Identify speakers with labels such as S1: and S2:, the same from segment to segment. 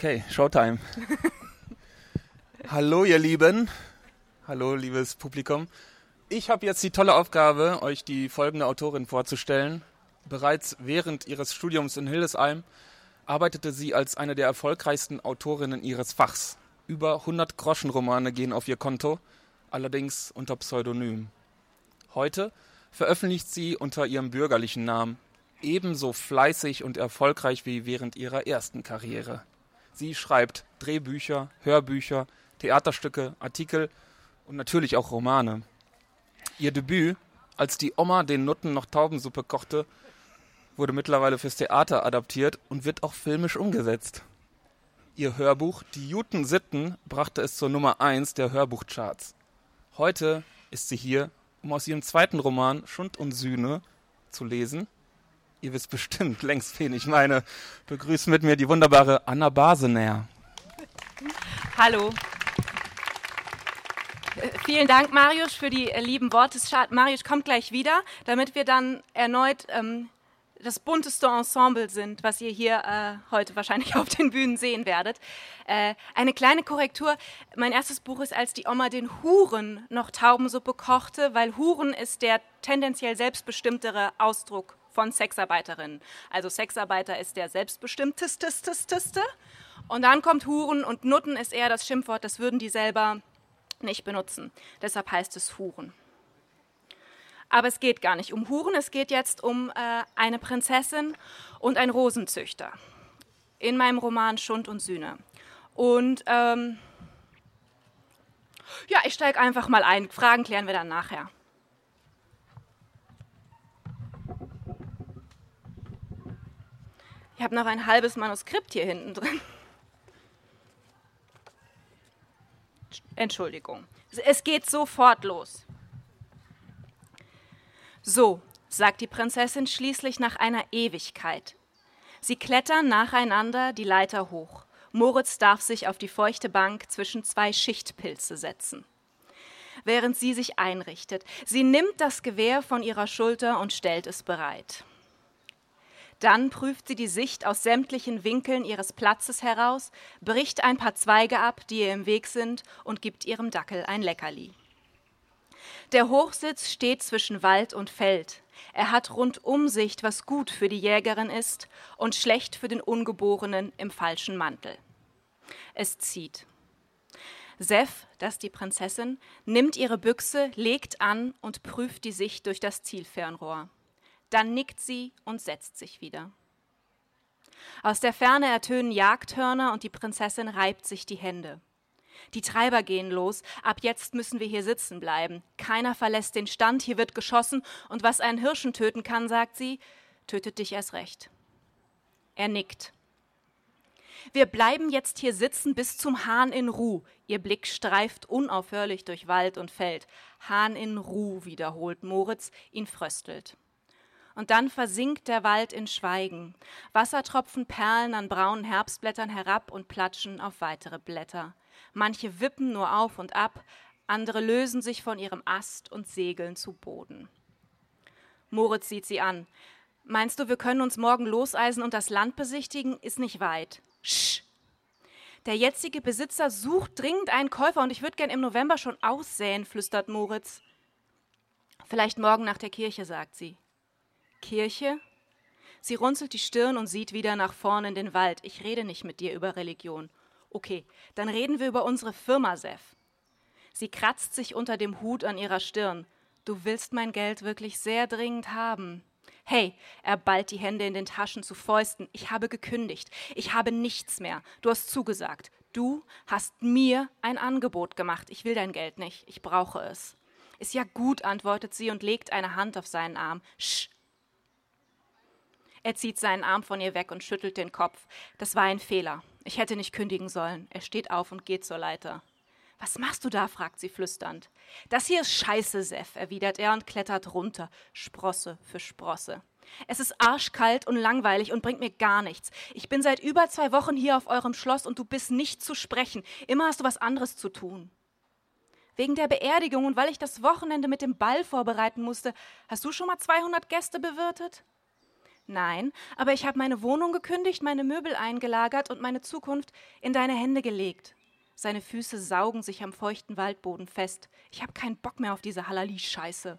S1: Okay, Showtime. Hallo, ihr Lieben. Hallo, liebes Publikum. Ich habe jetzt die tolle Aufgabe, euch die folgende Autorin vorzustellen. Bereits während ihres Studiums in Hildesheim arbeitete sie als eine der erfolgreichsten Autorinnen ihres Fachs. Über 100 Groschenromane gehen auf ihr Konto, allerdings unter Pseudonym. Heute veröffentlicht sie unter ihrem bürgerlichen Namen ebenso fleißig und erfolgreich wie während ihrer ersten Karriere. Sie schreibt Drehbücher, Hörbücher, Theaterstücke, Artikel und natürlich auch Romane. Ihr Debüt, als die Oma den Nutten noch Taubensuppe kochte, wurde mittlerweile fürs Theater adaptiert und wird auch filmisch umgesetzt. Ihr Hörbuch Die Juten Sitten brachte es zur Nummer 1 der Hörbuchcharts. Heute ist sie hier, um aus ihrem zweiten Roman Schund und Sühne zu lesen Ihr wisst bestimmt längst, wen ich meine. Begrüßt mit mir die wunderbare Anna Basener.
S2: Hallo. Vielen Dank, Marius, für die äh, lieben Worte. Marius kommt gleich wieder, damit wir dann erneut ähm, das bunteste Ensemble sind, was ihr hier äh, heute wahrscheinlich auf den Bühnen sehen werdet. Äh, eine kleine Korrektur. Mein erstes Buch ist, als die Oma den Huren noch Taubensuppe kochte, weil Huren ist der tendenziell selbstbestimmtere Ausdruck von Sexarbeiterinnen. Also Sexarbeiter ist der selbstbestimmteste. Und dann kommt Huren und Nutten ist eher das Schimpfwort, das würden die selber nicht benutzen. Deshalb heißt es Huren. Aber es geht gar nicht um Huren, es geht jetzt um äh, eine Prinzessin und ein Rosenzüchter. In meinem Roman Schund und Sühne. Und ähm, ja, ich steige einfach mal ein. Fragen klären wir dann nachher. Ich habe noch ein halbes Manuskript hier hinten drin. Entschuldigung. Es geht sofort los. So, sagt die Prinzessin schließlich nach einer Ewigkeit. Sie klettern nacheinander die Leiter hoch. Moritz darf sich auf die feuchte Bank zwischen zwei Schichtpilze setzen. Während sie sich einrichtet. Sie nimmt das Gewehr von ihrer Schulter und stellt es bereit. Dann prüft sie die Sicht aus sämtlichen Winkeln ihres Platzes heraus, bricht ein paar Zweige ab, die ihr im Weg sind, und gibt ihrem Dackel ein Leckerli. Der Hochsitz steht zwischen Wald und Feld. Er hat Rundumsicht, was gut für die Jägerin ist und schlecht für den Ungeborenen im falschen Mantel. Es zieht. Sef, das ist die Prinzessin, nimmt ihre Büchse, legt an und prüft die Sicht durch das Zielfernrohr. Dann nickt sie und setzt sich wieder. Aus der Ferne ertönen Jagdhörner und die Prinzessin reibt sich die Hände. Die Treiber gehen los. Ab jetzt müssen wir hier sitzen bleiben. Keiner verlässt den Stand, hier wird geschossen, und was einen Hirschen töten kann, sagt sie, tötet dich erst recht. Er nickt. Wir bleiben jetzt hier sitzen bis zum Hahn in Ruh. Ihr Blick streift unaufhörlich durch Wald und Feld. Hahn in Ruh, wiederholt Moritz, ihn fröstelt und dann versinkt der Wald in Schweigen. Wassertropfen perlen an braunen Herbstblättern herab und platschen auf weitere Blätter. Manche wippen nur auf und ab, andere lösen sich von ihrem Ast und segeln zu Boden. Moritz sieht sie an. Meinst du, wir können uns morgen loseisen und das Land besichtigen? Ist nicht weit. Sch! Der jetzige Besitzer sucht dringend einen Käufer und ich würde gern im November schon aussäen, flüstert Moritz. Vielleicht morgen nach der Kirche, sagt sie. Kirche? Sie runzelt die Stirn und sieht wieder nach vorn in den Wald. Ich rede nicht mit dir über Religion. Okay, dann reden wir über unsere Firma, Sef. Sie kratzt sich unter dem Hut an ihrer Stirn. Du willst mein Geld wirklich sehr dringend haben. Hey, er ballt die Hände in den Taschen zu Fäusten. Ich habe gekündigt. Ich habe nichts mehr. Du hast zugesagt. Du hast mir ein Angebot gemacht. Ich will dein Geld nicht. Ich brauche es. Ist ja gut, antwortet sie und legt eine Hand auf seinen Arm. Sch, er zieht seinen Arm von ihr weg und schüttelt den Kopf. Das war ein Fehler. Ich hätte nicht kündigen sollen. Er steht auf und geht zur Leiter. Was machst du da? fragt sie flüsternd. Das hier ist Scheiße, Sef, erwidert er und klettert runter, Sprosse für Sprosse. Es ist arschkalt und langweilig und bringt mir gar nichts. Ich bin seit über zwei Wochen hier auf eurem Schloss und du bist nicht zu sprechen. Immer hast du was anderes zu tun. Wegen der Beerdigung und weil ich das Wochenende mit dem Ball vorbereiten musste, hast du schon mal 200 Gäste bewirtet? Nein, aber ich habe meine Wohnung gekündigt, meine Möbel eingelagert und meine Zukunft in deine Hände gelegt. Seine Füße saugen sich am feuchten Waldboden fest. Ich habe keinen Bock mehr auf diese Halali-Scheiße.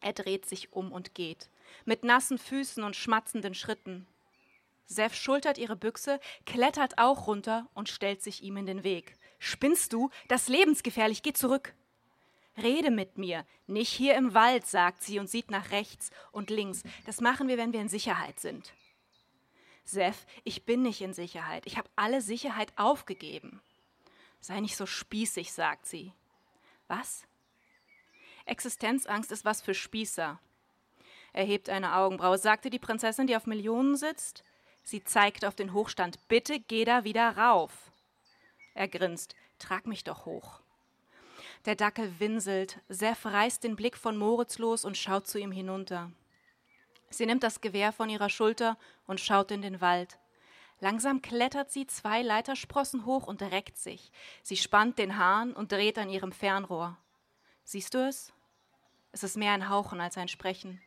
S2: Er dreht sich um und geht, mit nassen Füßen und schmatzenden Schritten. Sef schultert ihre Büchse, klettert auch runter und stellt sich ihm in den Weg. Spinnst du? Das ist lebensgefährlich, geh zurück. Rede mit mir, nicht hier im Wald, sagt sie und sieht nach rechts und links. Das machen wir, wenn wir in Sicherheit sind. Sef, ich bin nicht in Sicherheit. Ich habe alle Sicherheit aufgegeben. Sei nicht so spießig, sagt sie. Was? Existenzangst ist was für Spießer. Er hebt eine Augenbraue. Sagte die Prinzessin, die auf Millionen sitzt? Sie zeigt auf den Hochstand. Bitte geh da wieder rauf. Er grinst. Trag mich doch hoch. Der Dackel winselt. Sef reißt den Blick von Moritz los und schaut zu ihm hinunter. Sie nimmt das Gewehr von ihrer Schulter und schaut in den Wald. Langsam klettert sie zwei Leitersprossen hoch und reckt sich. Sie spannt den Hahn und dreht an ihrem Fernrohr. Siehst du es? Es ist mehr ein Hauchen als ein Sprechen.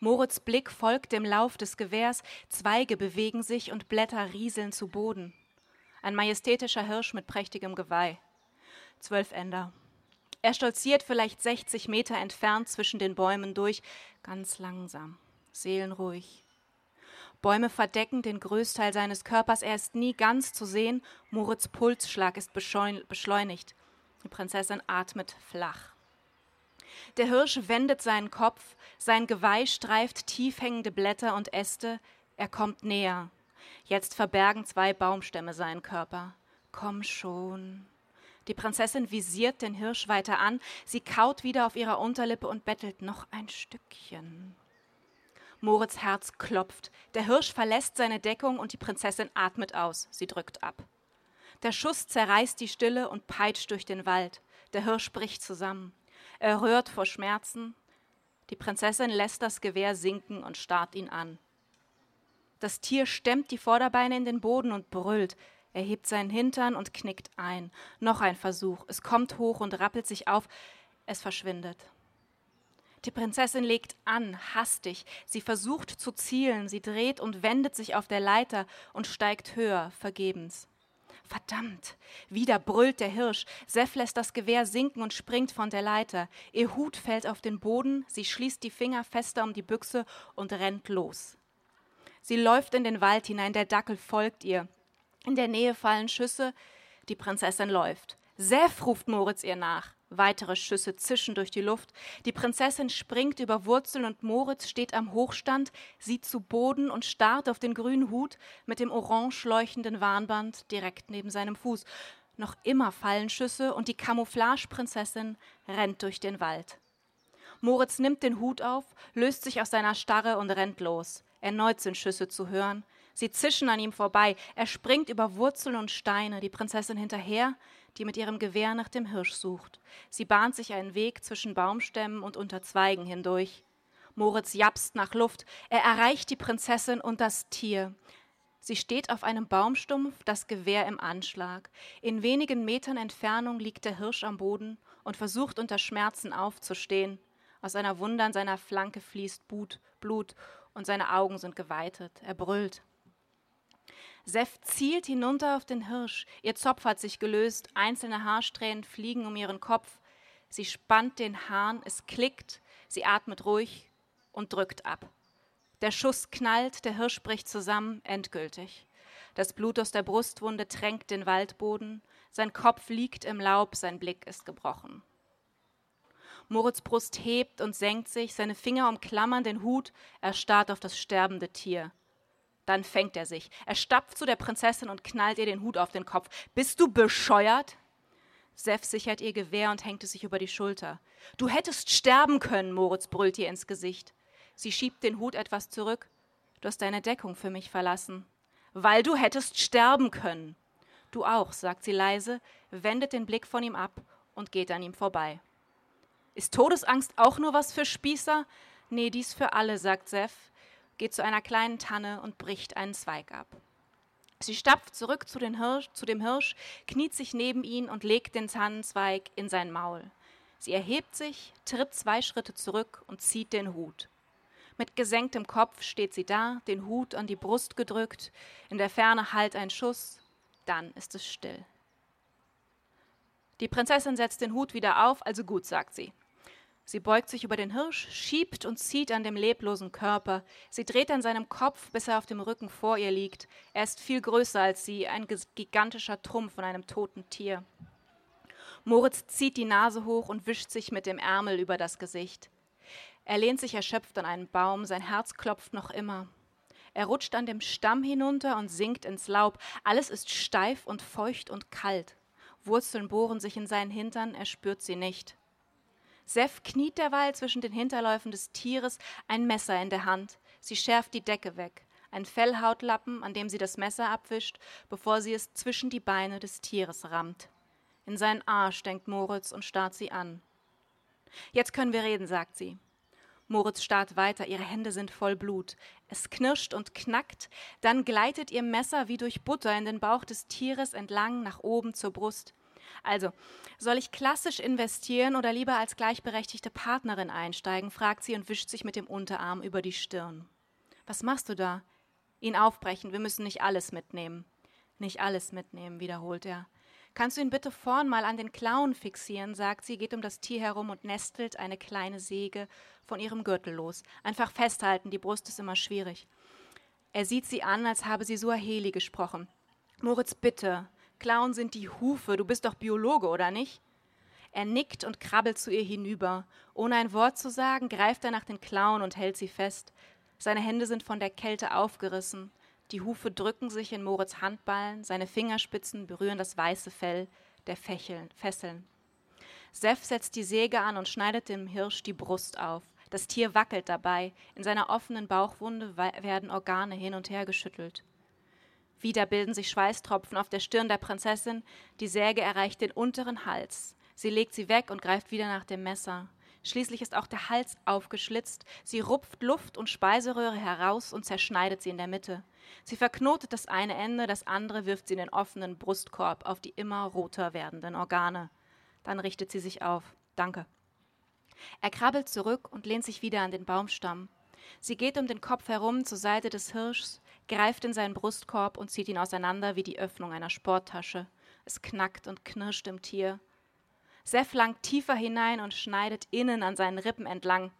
S2: Moritz Blick folgt dem Lauf des Gewehrs, Zweige bewegen sich und Blätter rieseln zu Boden. Ein majestätischer Hirsch mit prächtigem Geweih. Zwölf Ender. Er stolziert vielleicht 60 Meter entfernt zwischen den Bäumen durch, ganz langsam seelenruhig. Bäume verdecken den Größteil seines Körpers, er ist nie ganz zu sehen, Moritz Pulsschlag ist beschleunigt. Die Prinzessin atmet flach. Der Hirsch wendet seinen Kopf, sein Geweih streift tief hängende Blätter und Äste, er kommt näher. Jetzt verbergen zwei Baumstämme seinen Körper. Komm schon. Die Prinzessin visiert den Hirsch weiter an, sie kaut wieder auf ihrer Unterlippe und bettelt noch ein Stückchen. Moritz Herz klopft. Der Hirsch verlässt seine Deckung und die Prinzessin atmet aus. Sie drückt ab. Der Schuss zerreißt die Stille und peitscht durch den Wald. Der Hirsch bricht zusammen. Er rührt vor Schmerzen. Die Prinzessin lässt das Gewehr sinken und starrt ihn an. Das Tier stemmt die Vorderbeine in den Boden und brüllt. Er hebt seinen Hintern und knickt ein. Noch ein Versuch. Es kommt hoch und rappelt sich auf. Es verschwindet. Die Prinzessin legt an, hastig. Sie versucht zu zielen, sie dreht und wendet sich auf der Leiter und steigt höher, vergebens. Verdammt! Wieder brüllt der Hirsch. Sef lässt das Gewehr sinken und springt von der Leiter. Ihr Hut fällt auf den Boden, sie schließt die Finger fester um die Büchse und rennt los. Sie läuft in den Wald hinein, der Dackel folgt ihr. In der Nähe fallen Schüsse, die Prinzessin läuft. Sef ruft Moritz ihr nach. Weitere Schüsse zischen durch die Luft. Die Prinzessin springt über Wurzeln und Moritz steht am Hochstand, sieht zu Boden und starrt auf den grünen Hut mit dem orange leuchtenden Warnband direkt neben seinem Fuß. Noch immer fallen Schüsse und die Camouflage-Prinzessin rennt durch den Wald. Moritz nimmt den Hut auf, löst sich aus seiner Starre und rennt los. Erneut sind Schüsse zu hören. Sie zischen an ihm vorbei. Er springt über Wurzeln und Steine, die Prinzessin hinterher, die mit ihrem Gewehr nach dem Hirsch sucht. Sie bahnt sich einen Weg zwischen Baumstämmen und unter Zweigen hindurch. Moritz japst nach Luft. Er erreicht die Prinzessin und das Tier. Sie steht auf einem Baumstumpf, das Gewehr im Anschlag. In wenigen Metern Entfernung liegt der Hirsch am Boden und versucht unter Schmerzen aufzustehen. Aus einer Wunde an seiner Flanke fließt Blut, und seine Augen sind geweitet. Er brüllt. Sef zielt hinunter auf den Hirsch. Ihr Zopf hat sich gelöst, einzelne Haarsträhnen fliegen um ihren Kopf. Sie spannt den Hahn, es klickt, sie atmet ruhig und drückt ab. Der Schuss knallt, der Hirsch bricht zusammen, endgültig. Das Blut aus der Brustwunde tränkt den Waldboden, sein Kopf liegt im Laub, sein Blick ist gebrochen. Moritz Brust hebt und senkt sich, seine Finger umklammern den Hut, er starrt auf das sterbende Tier. Dann fängt er sich. Er stapft zu der Prinzessin und knallt ihr den Hut auf den Kopf. Bist du bescheuert? Sef sichert ihr Gewehr und hängt es sich über die Schulter. Du hättest sterben können, Moritz brüllt ihr ins Gesicht. Sie schiebt den Hut etwas zurück. Du hast deine Deckung für mich verlassen. Weil du hättest sterben können. Du auch, sagt sie leise, wendet den Blick von ihm ab und geht an ihm vorbei. Ist Todesangst auch nur was für Spießer? Nee, dies für alle, sagt Sef geht zu einer kleinen Tanne und bricht einen Zweig ab. Sie stapft zurück zu, Hirsch, zu, dem Hirsch, kniet sich neben ihn und legt den Tannenzweig in sein Maul. Sie erhebt sich, tritt zwei Schritte zurück und zieht den Hut. Mit gesenktem Kopf steht sie da, den Hut an die Brust gedrückt, in der Ferne hallt ein Schuss, dann ist es still. Die Prinzessin setzt den Hut wieder auf, also gut, sagt sie. Sie beugt sich über den Hirsch, schiebt und zieht an dem leblosen Körper. Sie dreht an seinem Kopf, bis er auf dem Rücken vor ihr liegt. Er ist viel größer als sie, ein gigantischer Trumpf von einem toten Tier. Moritz zieht die Nase hoch und wischt sich mit dem Ärmel über das Gesicht. Er lehnt sich erschöpft an einen Baum, sein Herz klopft noch immer. Er rutscht an dem Stamm hinunter und sinkt ins Laub. Alles ist steif und feucht und kalt. Wurzeln bohren sich in seinen Hintern, er spürt sie nicht. Sef kniet derweil zwischen den Hinterläufen des Tieres, ein Messer in der Hand. Sie schärft die Decke weg, ein Fellhautlappen, an dem sie das Messer abwischt, bevor sie es zwischen die Beine des Tieres rammt. In seinen Arsch denkt Moritz und starrt sie an. Jetzt können wir reden, sagt sie. Moritz starrt weiter, ihre Hände sind voll Blut. Es knirscht und knackt, dann gleitet ihr Messer wie durch Butter in den Bauch des Tieres entlang nach oben zur Brust. Also, soll ich klassisch investieren oder lieber als gleichberechtigte Partnerin einsteigen? fragt sie und wischt sich mit dem Unterarm über die Stirn. Was machst du da? Ihn aufbrechen, wir müssen nicht alles mitnehmen. Nicht alles mitnehmen, wiederholt er. Kannst du ihn bitte vorn mal an den Klauen fixieren, sagt sie, geht um das Tier herum und nestelt eine kleine Säge von ihrem Gürtel los. Einfach festhalten, die Brust ist immer schwierig. Er sieht sie an, als habe sie Suaheli gesprochen. Moritz, bitte. Klauen sind die Hufe, du bist doch Biologe, oder nicht? Er nickt und krabbelt zu ihr hinüber. Ohne ein Wort zu sagen, greift er nach den Klauen und hält sie fest. Seine Hände sind von der Kälte aufgerissen. Die Hufe drücken sich in Moritz Handballen, seine Fingerspitzen berühren das weiße Fell der Fächeln, Fesseln. Sef setzt die Säge an und schneidet dem Hirsch die Brust auf. Das Tier wackelt dabei. In seiner offenen Bauchwunde werden Organe hin und her geschüttelt. Wieder bilden sich Schweißtropfen auf der Stirn der Prinzessin. Die Säge erreicht den unteren Hals. Sie legt sie weg und greift wieder nach dem Messer. Schließlich ist auch der Hals aufgeschlitzt. Sie rupft Luft und Speiseröhre heraus und zerschneidet sie in der Mitte. Sie verknotet das eine Ende, das andere wirft sie in den offenen Brustkorb auf die immer roter werdenden Organe. Dann richtet sie sich auf. Danke. Er krabbelt zurück und lehnt sich wieder an den Baumstamm. Sie geht um den Kopf herum zur Seite des Hirschs, greift in seinen Brustkorb und zieht ihn auseinander wie die Öffnung einer Sporttasche. Es knackt und knirscht im Tier. Seth langt tiefer hinein und schneidet innen an seinen Rippen entlang.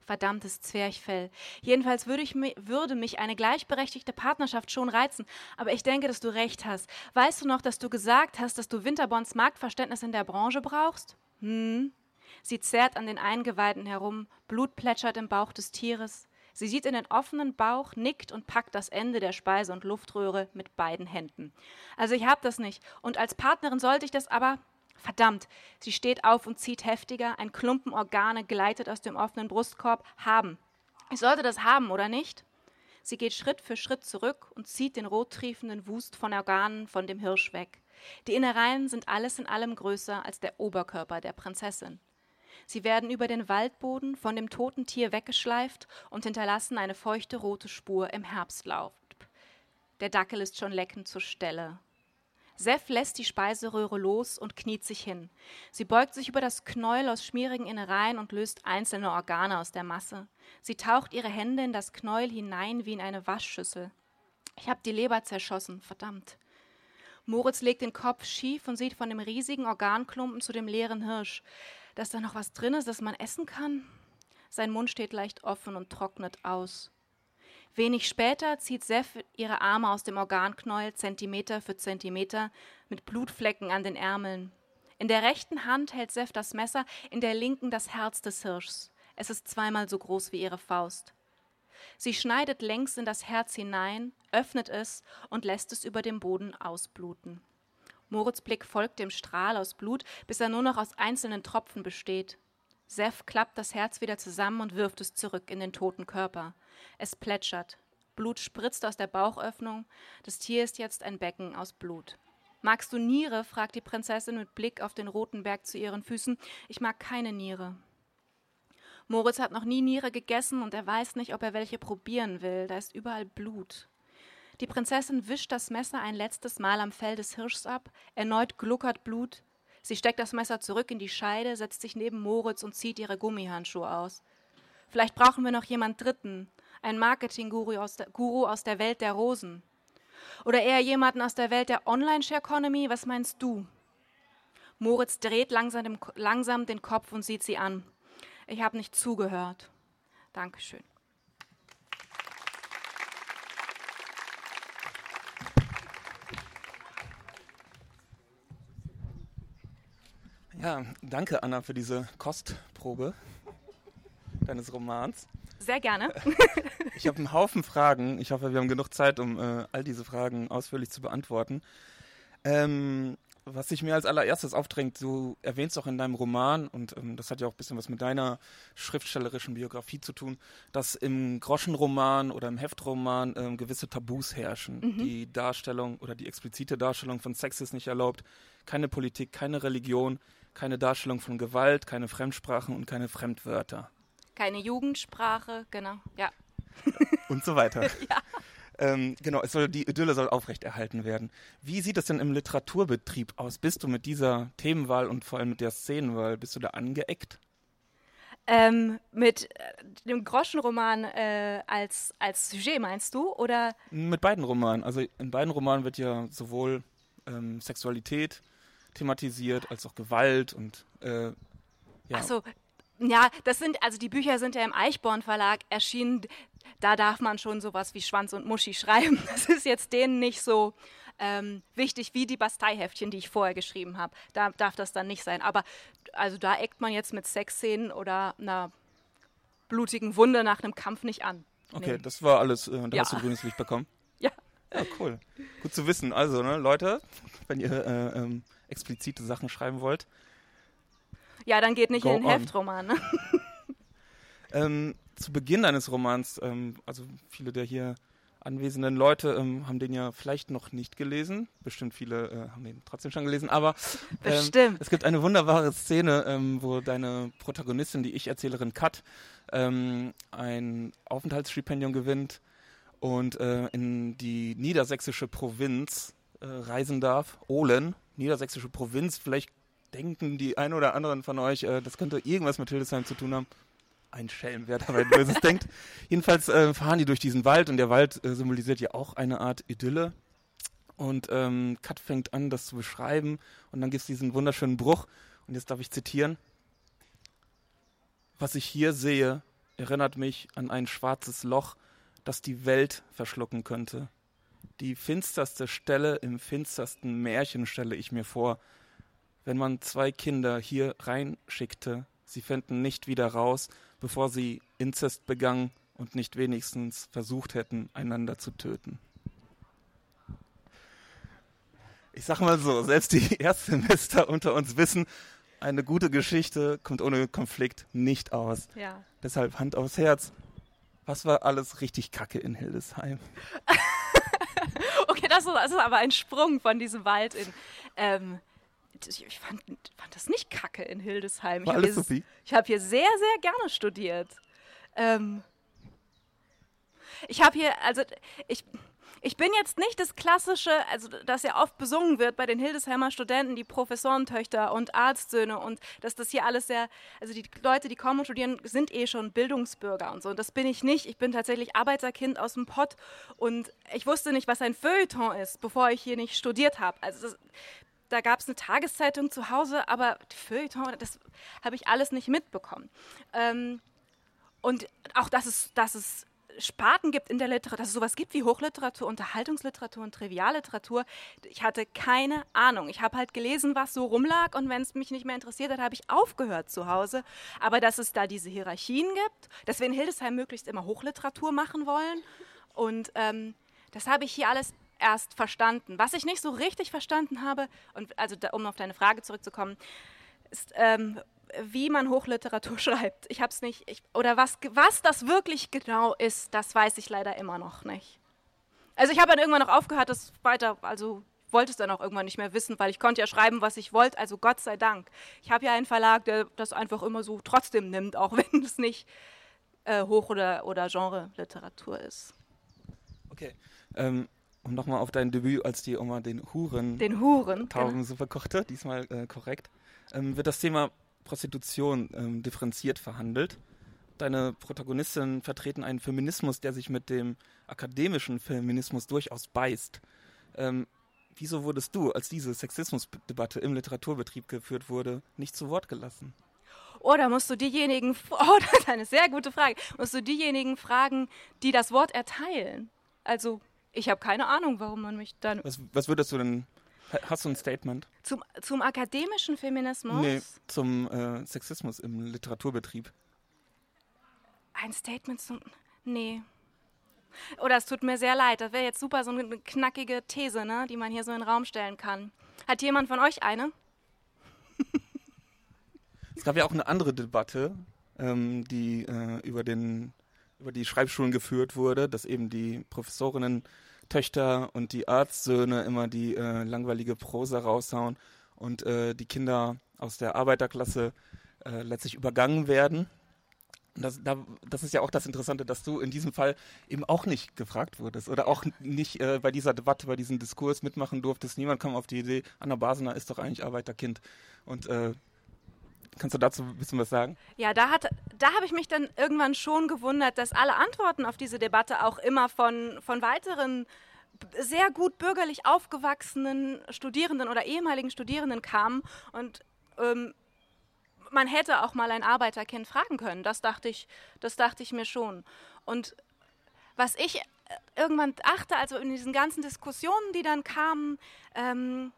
S2: Verdammtes Zwerchfell. Jedenfalls würde, ich, würde mich eine gleichberechtigte Partnerschaft schon reizen. Aber ich denke, dass du recht hast. Weißt du noch, dass du gesagt hast, dass du Winterborns Marktverständnis in der Branche brauchst? Hm? Sie zerrt an den Eingeweiden herum, Blut plätschert im Bauch des Tieres. Sie sieht in den offenen Bauch, nickt und packt das Ende der Speise- und Luftröhre mit beiden Händen. Also ich hab das nicht. Und als Partnerin sollte ich das aber. Verdammt. Sie steht auf und zieht heftiger. Ein Klumpen Organe gleitet aus dem offenen Brustkorb. Haben. Ich sollte das haben, oder nicht? Sie geht Schritt für Schritt zurück und zieht den rottriefenden Wust von Organen von dem Hirsch weg. Die Innereien sind alles in allem größer als der Oberkörper der Prinzessin. Sie werden über den Waldboden von dem toten Tier weggeschleift und hinterlassen eine feuchte rote Spur im Herbstlaub. Der Dackel ist schon leckend zur Stelle. Sef lässt die Speiseröhre los und kniet sich hin. Sie beugt sich über das Knäuel aus schmierigen Innereien und löst einzelne Organe aus der Masse. Sie taucht ihre Hände in das Knäuel hinein wie in eine Waschschüssel. Ich hab die Leber zerschossen, verdammt. Moritz legt den Kopf schief und sieht von dem riesigen Organklumpen zu dem leeren Hirsch dass da noch was drin ist, das man essen kann? Sein Mund steht leicht offen und trocknet aus. Wenig später zieht Sef ihre Arme aus dem Organknäuel Zentimeter für Zentimeter mit Blutflecken an den Ärmeln. In der rechten Hand hält Sef das Messer, in der linken das Herz des Hirschs. Es ist zweimal so groß wie ihre Faust. Sie schneidet längs in das Herz hinein, öffnet es und lässt es über dem Boden ausbluten. Moritz Blick folgt dem Strahl aus Blut, bis er nur noch aus einzelnen Tropfen besteht. Sef klappt das Herz wieder zusammen und wirft es zurück in den toten Körper. Es plätschert. Blut spritzt aus der Bauchöffnung. Das Tier ist jetzt ein Becken aus Blut. Magst du Niere? fragt die Prinzessin mit Blick auf den roten Berg zu ihren Füßen. Ich mag keine Niere. Moritz hat noch nie Niere gegessen und er weiß nicht, ob er welche probieren will. Da ist überall Blut. Die Prinzessin wischt das Messer ein letztes Mal am Fell des Hirschs ab, erneut gluckert Blut. Sie steckt das Messer zurück in die Scheide, setzt sich neben Moritz und zieht ihre Gummihandschuhe aus. Vielleicht brauchen wir noch jemand Dritten, einen Marketing-Guru aus, der, Guru aus der Welt der Rosen. Oder eher jemanden aus der Welt der Online-Share-Economy. Was meinst du? Moritz dreht langsam, langsam den Kopf und sieht sie an. Ich habe nicht zugehört. Dankeschön.
S1: Ja, danke Anna für diese Kostprobe deines Romans.
S2: Sehr gerne.
S1: ich habe einen Haufen Fragen. Ich hoffe, wir haben genug Zeit, um äh, all diese Fragen ausführlich zu beantworten. Ähm, was sich mir als allererstes aufdrängt, du erwähnst auch in deinem Roman, und ähm, das hat ja auch ein bisschen was mit deiner schriftstellerischen Biografie zu tun, dass im Groschenroman oder im Heftroman ähm, gewisse Tabus herrschen. Mhm. Die Darstellung oder die explizite Darstellung von Sex ist nicht erlaubt, keine Politik, keine Religion, keine Darstellung von Gewalt, keine Fremdsprachen und keine Fremdwörter.
S2: Keine Jugendsprache, genau, ja.
S1: und so weiter. ja. Ähm, genau, es soll, die Idylle soll aufrechterhalten werden. Wie sieht das denn im Literaturbetrieb aus? Bist du mit dieser Themenwahl und vor allem mit der Szenenwahl, bist du da angeeckt?
S2: Ähm, mit äh, dem Groschenroman äh, als, als Sujet meinst du? Oder?
S1: Mit beiden Romanen. Also in beiden Romanen wird ja sowohl ähm, Sexualität thematisiert als auch Gewalt und äh,
S2: ja. Achso, ja, das sind, also die Bücher sind ja im Eichborn Verlag erschienen. Da darf man schon sowas wie Schwanz und Muschi schreiben. Das ist jetzt denen nicht so ähm, wichtig wie die Basteiheftchen, die ich vorher geschrieben habe. Da darf das dann nicht sein. Aber also da eckt man jetzt mit Sexszenen oder einer blutigen Wunde nach einem Kampf nicht an.
S1: Okay, nee. das war alles. Äh, da ja. hast du grünes Licht bekommen.
S2: Ja.
S1: Ja, cool. Gut zu wissen. Also, ne, Leute, wenn ihr äh, ähm, explizite Sachen schreiben wollt,
S2: ja, dann geht nicht in den. Heftroman. Ne?
S1: ähm, zu Beginn eines Romans, ähm, also viele der hier anwesenden Leute ähm, haben den ja vielleicht noch nicht gelesen. Bestimmt viele äh, haben den trotzdem schon gelesen. Aber
S2: ähm,
S1: es gibt eine wunderbare Szene, ähm, wo deine Protagonistin, die Ich-Erzählerin Kat, ähm, ein Aufenthaltsstipendium gewinnt und äh, in die niedersächsische Provinz äh, reisen darf. Ohlen, niedersächsische Provinz. Vielleicht denken die ein oder anderen von euch, äh, das könnte irgendwas mit Hildesheim zu tun haben. Ein Schelm, wer dabei Böses denkt. Jedenfalls äh, fahren die durch diesen Wald und der Wald äh, symbolisiert ja auch eine Art Idylle. Und ähm, Kat fängt an, das zu beschreiben und dann gibt es diesen wunderschönen Bruch. Und jetzt darf ich zitieren. Was ich hier sehe, erinnert mich an ein schwarzes Loch, das die Welt verschlucken könnte. Die finsterste Stelle im finstersten Märchen stelle ich mir vor, wenn man zwei Kinder hier reinschickte, sie fänden nicht wieder raus, bevor sie Inzest begangen und nicht wenigstens versucht hätten, einander zu töten. Ich sag mal so, selbst die Erstsemester unter uns wissen, eine gute Geschichte kommt ohne Konflikt nicht aus.
S2: Ja.
S1: Deshalb Hand aufs Herz. Was war alles richtig kacke in Hildesheim?
S2: okay, das ist, das ist, aber ein Sprung von diesem Wald in. Ähm, ich fand, fand das nicht kacke in Hildesheim.
S1: War ich habe hier,
S2: hab hier sehr, sehr gerne studiert. Ähm, ich habe hier, also ich, ich bin jetzt nicht das klassische, also das ja oft besungen wird bei den Hildesheimer Studenten, die Professorentöchter und Arztsöhne und dass das hier alles sehr, also die Leute, die kommen und studieren, sind eh schon Bildungsbürger und so. Und das bin ich nicht. Ich bin tatsächlich Arbeiterkind aus dem Pott und ich wusste nicht, was ein Feuilleton ist, bevor ich hier nicht studiert habe. Also das, da gab es eine Tageszeitung zu Hause, aber Feuilleton, das habe ich alles nicht mitbekommen. Ähm, und auch, dass es, dass es Sparten gibt in der Literatur, dass es sowas gibt wie Hochliteratur, Unterhaltungsliteratur und Trivialliteratur. Ich hatte keine Ahnung. Ich habe halt gelesen, was so rumlag und wenn es mich nicht mehr interessiert hat, habe ich aufgehört zu Hause. Aber dass es da diese Hierarchien gibt, dass wir in Hildesheim möglichst immer Hochliteratur machen wollen und ähm, das habe ich hier alles erst verstanden. Was ich nicht so richtig verstanden habe, und also da, um auf deine Frage zurückzukommen, ist, ähm, wie man Hochliteratur schreibt. Ich habe es nicht, ich, oder was, was das wirklich genau ist, das weiß ich leider immer noch nicht. Also ich habe dann irgendwann noch aufgehört, das weiter, also wollte es dann auch irgendwann nicht mehr wissen, weil ich konnte ja schreiben, was ich wollte, also Gott sei Dank. Ich habe ja einen Verlag, der das einfach immer so trotzdem nimmt, auch wenn es nicht äh, Hoch- oder, oder Genre-Literatur ist.
S1: Okay. Ähm, um nochmal auf dein Debüt, als die Oma den Huren,
S2: den Huren
S1: Taubensuppe genau. kochte, diesmal äh, korrekt, ähm, wird das Thema Prostitution ähm, differenziert verhandelt. deine Protagonistinnen vertreten einen Feminismus, der sich mit dem akademischen Feminismus durchaus beißt. Ähm, wieso wurdest du, als diese Sexismusdebatte im Literaturbetrieb geführt wurde, nicht zu Wort gelassen?
S2: Oh, da musst du diejenigen, oh, das ist eine sehr gute Frage, musst du diejenigen fragen, die das Wort erteilen. Also, ich habe keine Ahnung, warum man mich dann.
S1: Was, was würdest du denn Hast du ein Statement?
S2: Zum, zum akademischen Feminismus?
S1: Nee, zum äh, Sexismus im Literaturbetrieb.
S2: Ein Statement zum. Nee. Oder es tut mir sehr leid. Das wäre jetzt super so eine knackige These, ne, die man hier so in den Raum stellen kann. Hat jemand von euch eine?
S1: es gab ja auch eine andere Debatte, ähm, die äh, über, den, über die Schreibschulen geführt wurde, dass eben die Professorinnen Töchter und die Arztsöhne immer die äh, langweilige Prosa raushauen und äh, die Kinder aus der Arbeiterklasse äh, letztlich übergangen werden. Das, da, das, ist ja auch das Interessante, dass du in diesem Fall eben auch nicht gefragt wurdest oder auch nicht äh, bei dieser Debatte, bei diesem Diskurs mitmachen durftest. Niemand kam auf die Idee, Anna Basener ist doch eigentlich Arbeiterkind. Und äh, Kannst du dazu ein bisschen was sagen?
S2: Ja, da, da habe ich mich dann irgendwann schon gewundert, dass alle Antworten auf diese Debatte auch immer von, von weiteren sehr gut bürgerlich aufgewachsenen Studierenden oder ehemaligen Studierenden kamen. Und ähm, man hätte auch mal ein Arbeiterkind fragen können. Das dachte ich, das dachte ich mir schon. Und was ich irgendwann dachte, also in diesen ganzen Diskussionen, die dann kamen, ähm,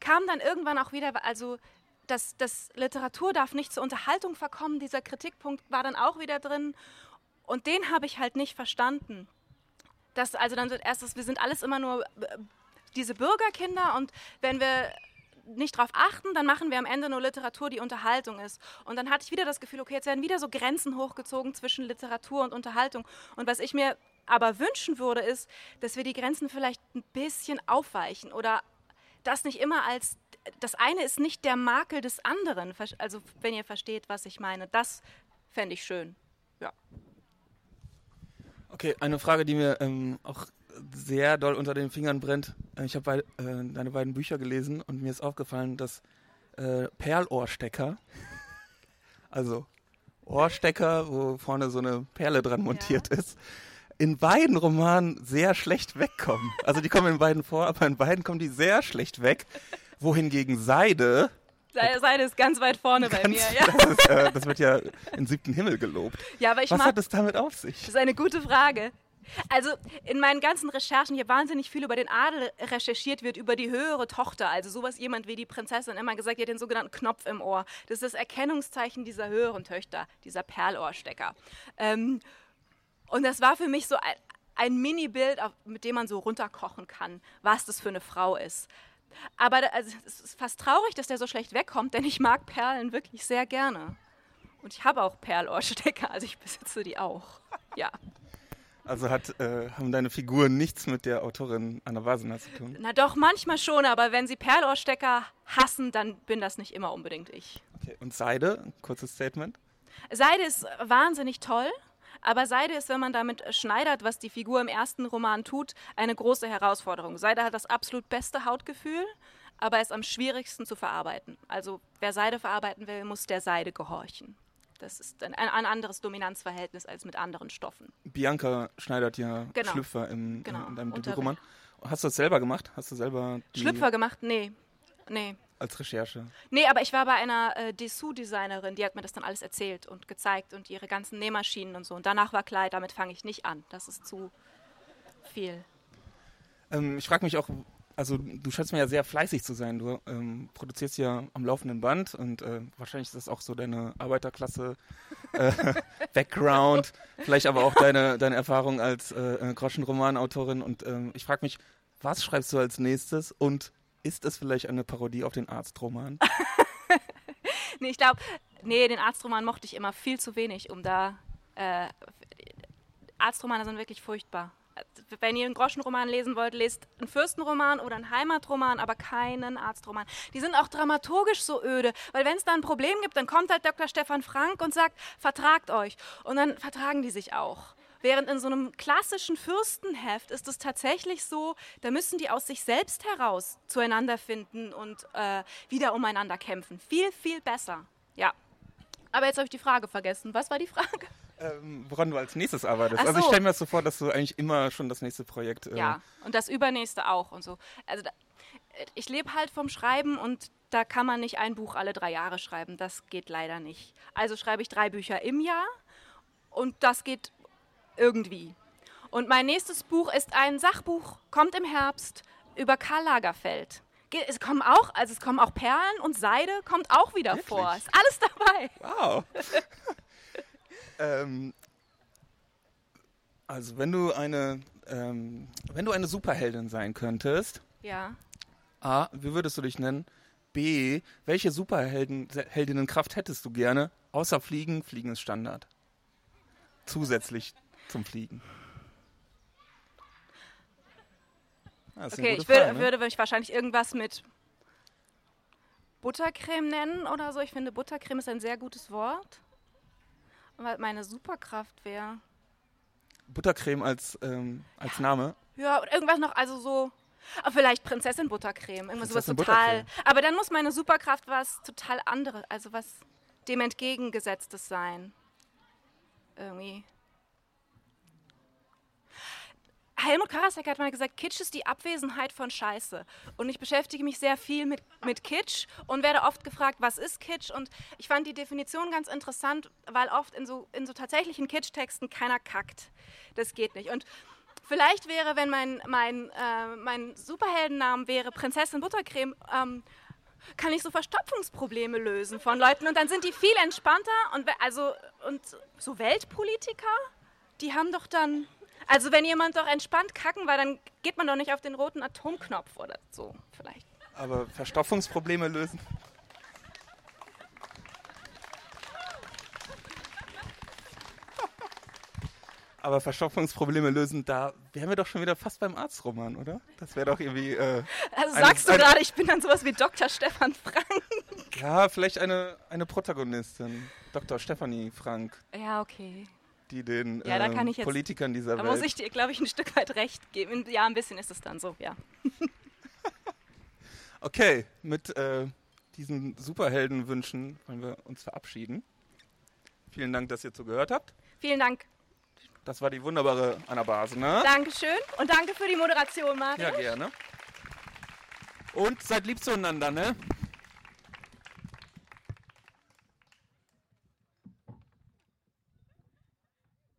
S2: kam dann irgendwann auch wieder, also dass, dass Literatur darf nicht zur Unterhaltung verkommen. Dieser Kritikpunkt war dann auch wieder drin. Und den habe ich halt nicht verstanden. Das, also dann wird erstes, wir sind alles immer nur äh, diese Bürgerkinder und wenn wir nicht darauf achten, dann machen wir am Ende nur Literatur, die Unterhaltung ist. Und dann hatte ich wieder das Gefühl, okay, jetzt werden wieder so Grenzen hochgezogen zwischen Literatur und Unterhaltung. Und was ich mir aber wünschen würde, ist, dass wir die Grenzen vielleicht ein bisschen aufweichen oder das nicht immer als das eine ist nicht der Makel des anderen. Also wenn ihr versteht, was ich meine, das fände ich schön. Ja.
S1: Okay, eine Frage, die mir ähm, auch sehr doll unter den Fingern brennt. Äh, ich habe äh, deine beiden Bücher gelesen und mir ist aufgefallen, dass äh, Perlohrstecker, also Ohrstecker, wo vorne so eine Perle dran montiert ja. ist, in beiden Romanen sehr schlecht wegkommen. Also die kommen in beiden vor, aber in beiden kommen die sehr schlecht weg wohingegen Seide
S2: Seide ist ganz weit vorne ganz, bei mir. Ja.
S1: Das, ist, äh, das, wird ja in siebten Himmel gelobt.
S2: Ja, aber ich
S1: Was
S2: mag,
S1: hat es damit auf sich?
S2: Das ist eine gute Frage. Also in meinen ganzen Recherchen hier wahnsinnig viel über den Adel recherchiert wird, über die höhere Tochter, also sowas jemand wie die Prinzessin immer gesagt, die hat den sogenannten Knopf im Ohr. Das ist das Erkennungszeichen dieser höheren Töchter, dieser Perlohrstecker. Ähm, und das war für mich so ein, ein Mini-Bild, mit dem man so runterkochen kann, was das für eine Frau ist. Aber also, es ist fast traurig, dass der so schlecht wegkommt, denn ich mag Perlen wirklich sehr gerne. Und ich habe auch Perlohrstecker, also ich besitze die auch. Ja.
S1: Also hat, äh, haben deine Figuren nichts mit der Autorin Anna Wasener zu tun?
S2: Na doch, manchmal schon, aber wenn sie Perlohrstecker hassen, dann bin das nicht immer unbedingt ich.
S1: Okay, und Seide, kurzes Statement?
S2: Seide ist wahnsinnig toll. Aber Seide ist, wenn man damit schneidert, was die Figur im ersten Roman tut, eine große Herausforderung. Seide hat das absolut beste Hautgefühl, aber ist am schwierigsten zu verarbeiten. Also wer Seide verarbeiten will, muss der Seide gehorchen. Das ist ein, ein anderes Dominanzverhältnis als mit anderen Stoffen.
S1: Bianca schneidert ja genau. Schlüpfer im, genau. in deinem Debütroman. Hast du das selber gemacht? Hast du selber
S2: Schlüpfer gemacht? Nee. Nee
S1: als Recherche?
S2: Nee, aber ich war bei einer äh, Dessous-Designerin, die hat mir das dann alles erzählt und gezeigt und ihre ganzen Nähmaschinen und so. Und danach war klar, damit fange ich nicht an. Das ist zu viel.
S1: Ähm, ich frage mich auch, also du scheinst mir ja sehr fleißig zu sein. Du ähm, produzierst ja am laufenden Band und äh, wahrscheinlich ist das auch so deine Arbeiterklasse äh, Background, vielleicht aber auch deine, deine Erfahrung als äh, Groschenromanautorin. Und ähm, ich frage mich, was schreibst du als nächstes und ist es vielleicht eine Parodie auf den Arztroman?
S2: nee, ich glaube, nee, den Arztroman mochte ich immer viel zu wenig, um da. Äh, Arztromane sind wirklich furchtbar. Wenn ihr einen Groschenroman lesen wollt, lest einen Fürstenroman oder einen Heimatroman, aber keinen Arztroman. Die sind auch dramaturgisch so öde, weil wenn es da ein Problem gibt, dann kommt halt Dr. Stefan Frank und sagt, vertragt euch. Und dann vertragen die sich auch. Während in so einem klassischen Fürstenheft ist es tatsächlich so, da müssen die aus sich selbst heraus zueinander finden und äh, wieder umeinander kämpfen. Viel, viel besser. Ja. Aber jetzt habe ich die Frage vergessen. Was war die Frage?
S1: Ähm, woran du als nächstes arbeitest.
S2: Ach
S1: Also ich
S2: so.
S1: stelle mir das so vor, dass du eigentlich immer schon das nächste Projekt. Äh,
S2: Ja, und das übernächste auch und so. Also da, ich lebe halt vom Schreiben und da kann man nicht ein Buch alle drei Jahre schreiben. Das geht leider nicht. Also schreibe ich drei Bücher im Jahr und das geht irgendwie. Und mein nächstes Buch ist ein Sachbuch, kommt im Herbst über Karl Lagerfeld. Ge- Es kommen auch, also es kommen auch Perlen und Seide kommt auch wieder
S1: Wirklich?
S2: vor. Ist alles dabei.
S1: Wow. ähm, also wenn du eine, ähm, wenn du eine Superheldin sein könntest,
S2: Ja.
S1: A, wie würdest du dich nennen? B, welche Superheldinnenkraft hättest du gerne? Außer Fliegen, Fliegen ist Standard. Zusätzlich zum Fliegen.
S2: Okay, ich würde,
S1: Frage, ne?
S2: würde mich wahrscheinlich irgendwas mit Buttercreme nennen oder so. Ich finde, Buttercreme ist ein sehr gutes Wort. Weil meine Superkraft wäre.
S1: Buttercreme als, ähm, als Name.
S2: Ja, und irgendwas noch, also so. ah, vielleicht Prinzessin Buttercreme. Irgendwas sowas
S1: Prinzessin
S2: total.
S1: Buttercreme.
S2: Aber dann muss meine Superkraft was total anderes, also was dem entgegengesetztes sein. Irgendwie. Helmut Karasek hat mal gesagt, Kitsch ist die Abwesenheit von Scheiße. Und ich beschäftige mich sehr viel mit, mit Kitsch und werde oft gefragt, was ist Kitsch? Und ich fand die Definition ganz interessant, weil oft in so, in so tatsächlichen Kitsch-Texten keiner kackt. Das geht nicht. Und vielleicht wäre, wenn mein, mein, äh, mein Superheldennamen wäre Prinzessin Buttercreme, ähm, kann ich so Verstopfungsprobleme lösen von Leuten und dann sind die viel entspannter und also und so Weltpolitiker, die haben doch dann also wenn jemand doch entspannt kacken war, dann geht man doch nicht auf den roten Atomknopf oder so vielleicht.
S1: Aber Verstopfungsprobleme lösen. Aber Verstopfungsprobleme lösen, da wären wir doch schon wieder fast beim Arztroman, oder? Das wäre doch irgendwie. Äh,
S2: Also
S1: Eine-
S2: sagst du
S1: eine-
S2: gerade, ich bin dann sowas wie Dr. Stefan Frank?
S1: ja, vielleicht eine, eine Protagonistin, Dr. Stephanie Frank,
S2: Ja, okay.
S1: Die den
S2: Ja, da
S1: ähm,
S2: kann ich jetzt-
S1: Politikern dieser
S2: Da
S1: Welt.
S2: muss ich dir, glaube ich, ein Stück weit recht geben. Ja, ein bisschen ist es dann so, ja.
S1: Okay, mit äh, diesen Superheldenwünschen wollen wir uns verabschieden. Vielen Dank, dass ihr zugehört habt.
S2: Vielen Dank.
S1: Das war die wunderbare Anna Base, ne?
S2: Dankeschön und danke für die Moderation, Mario.
S1: Ja, gerne. Und seid lieb zueinander, ne?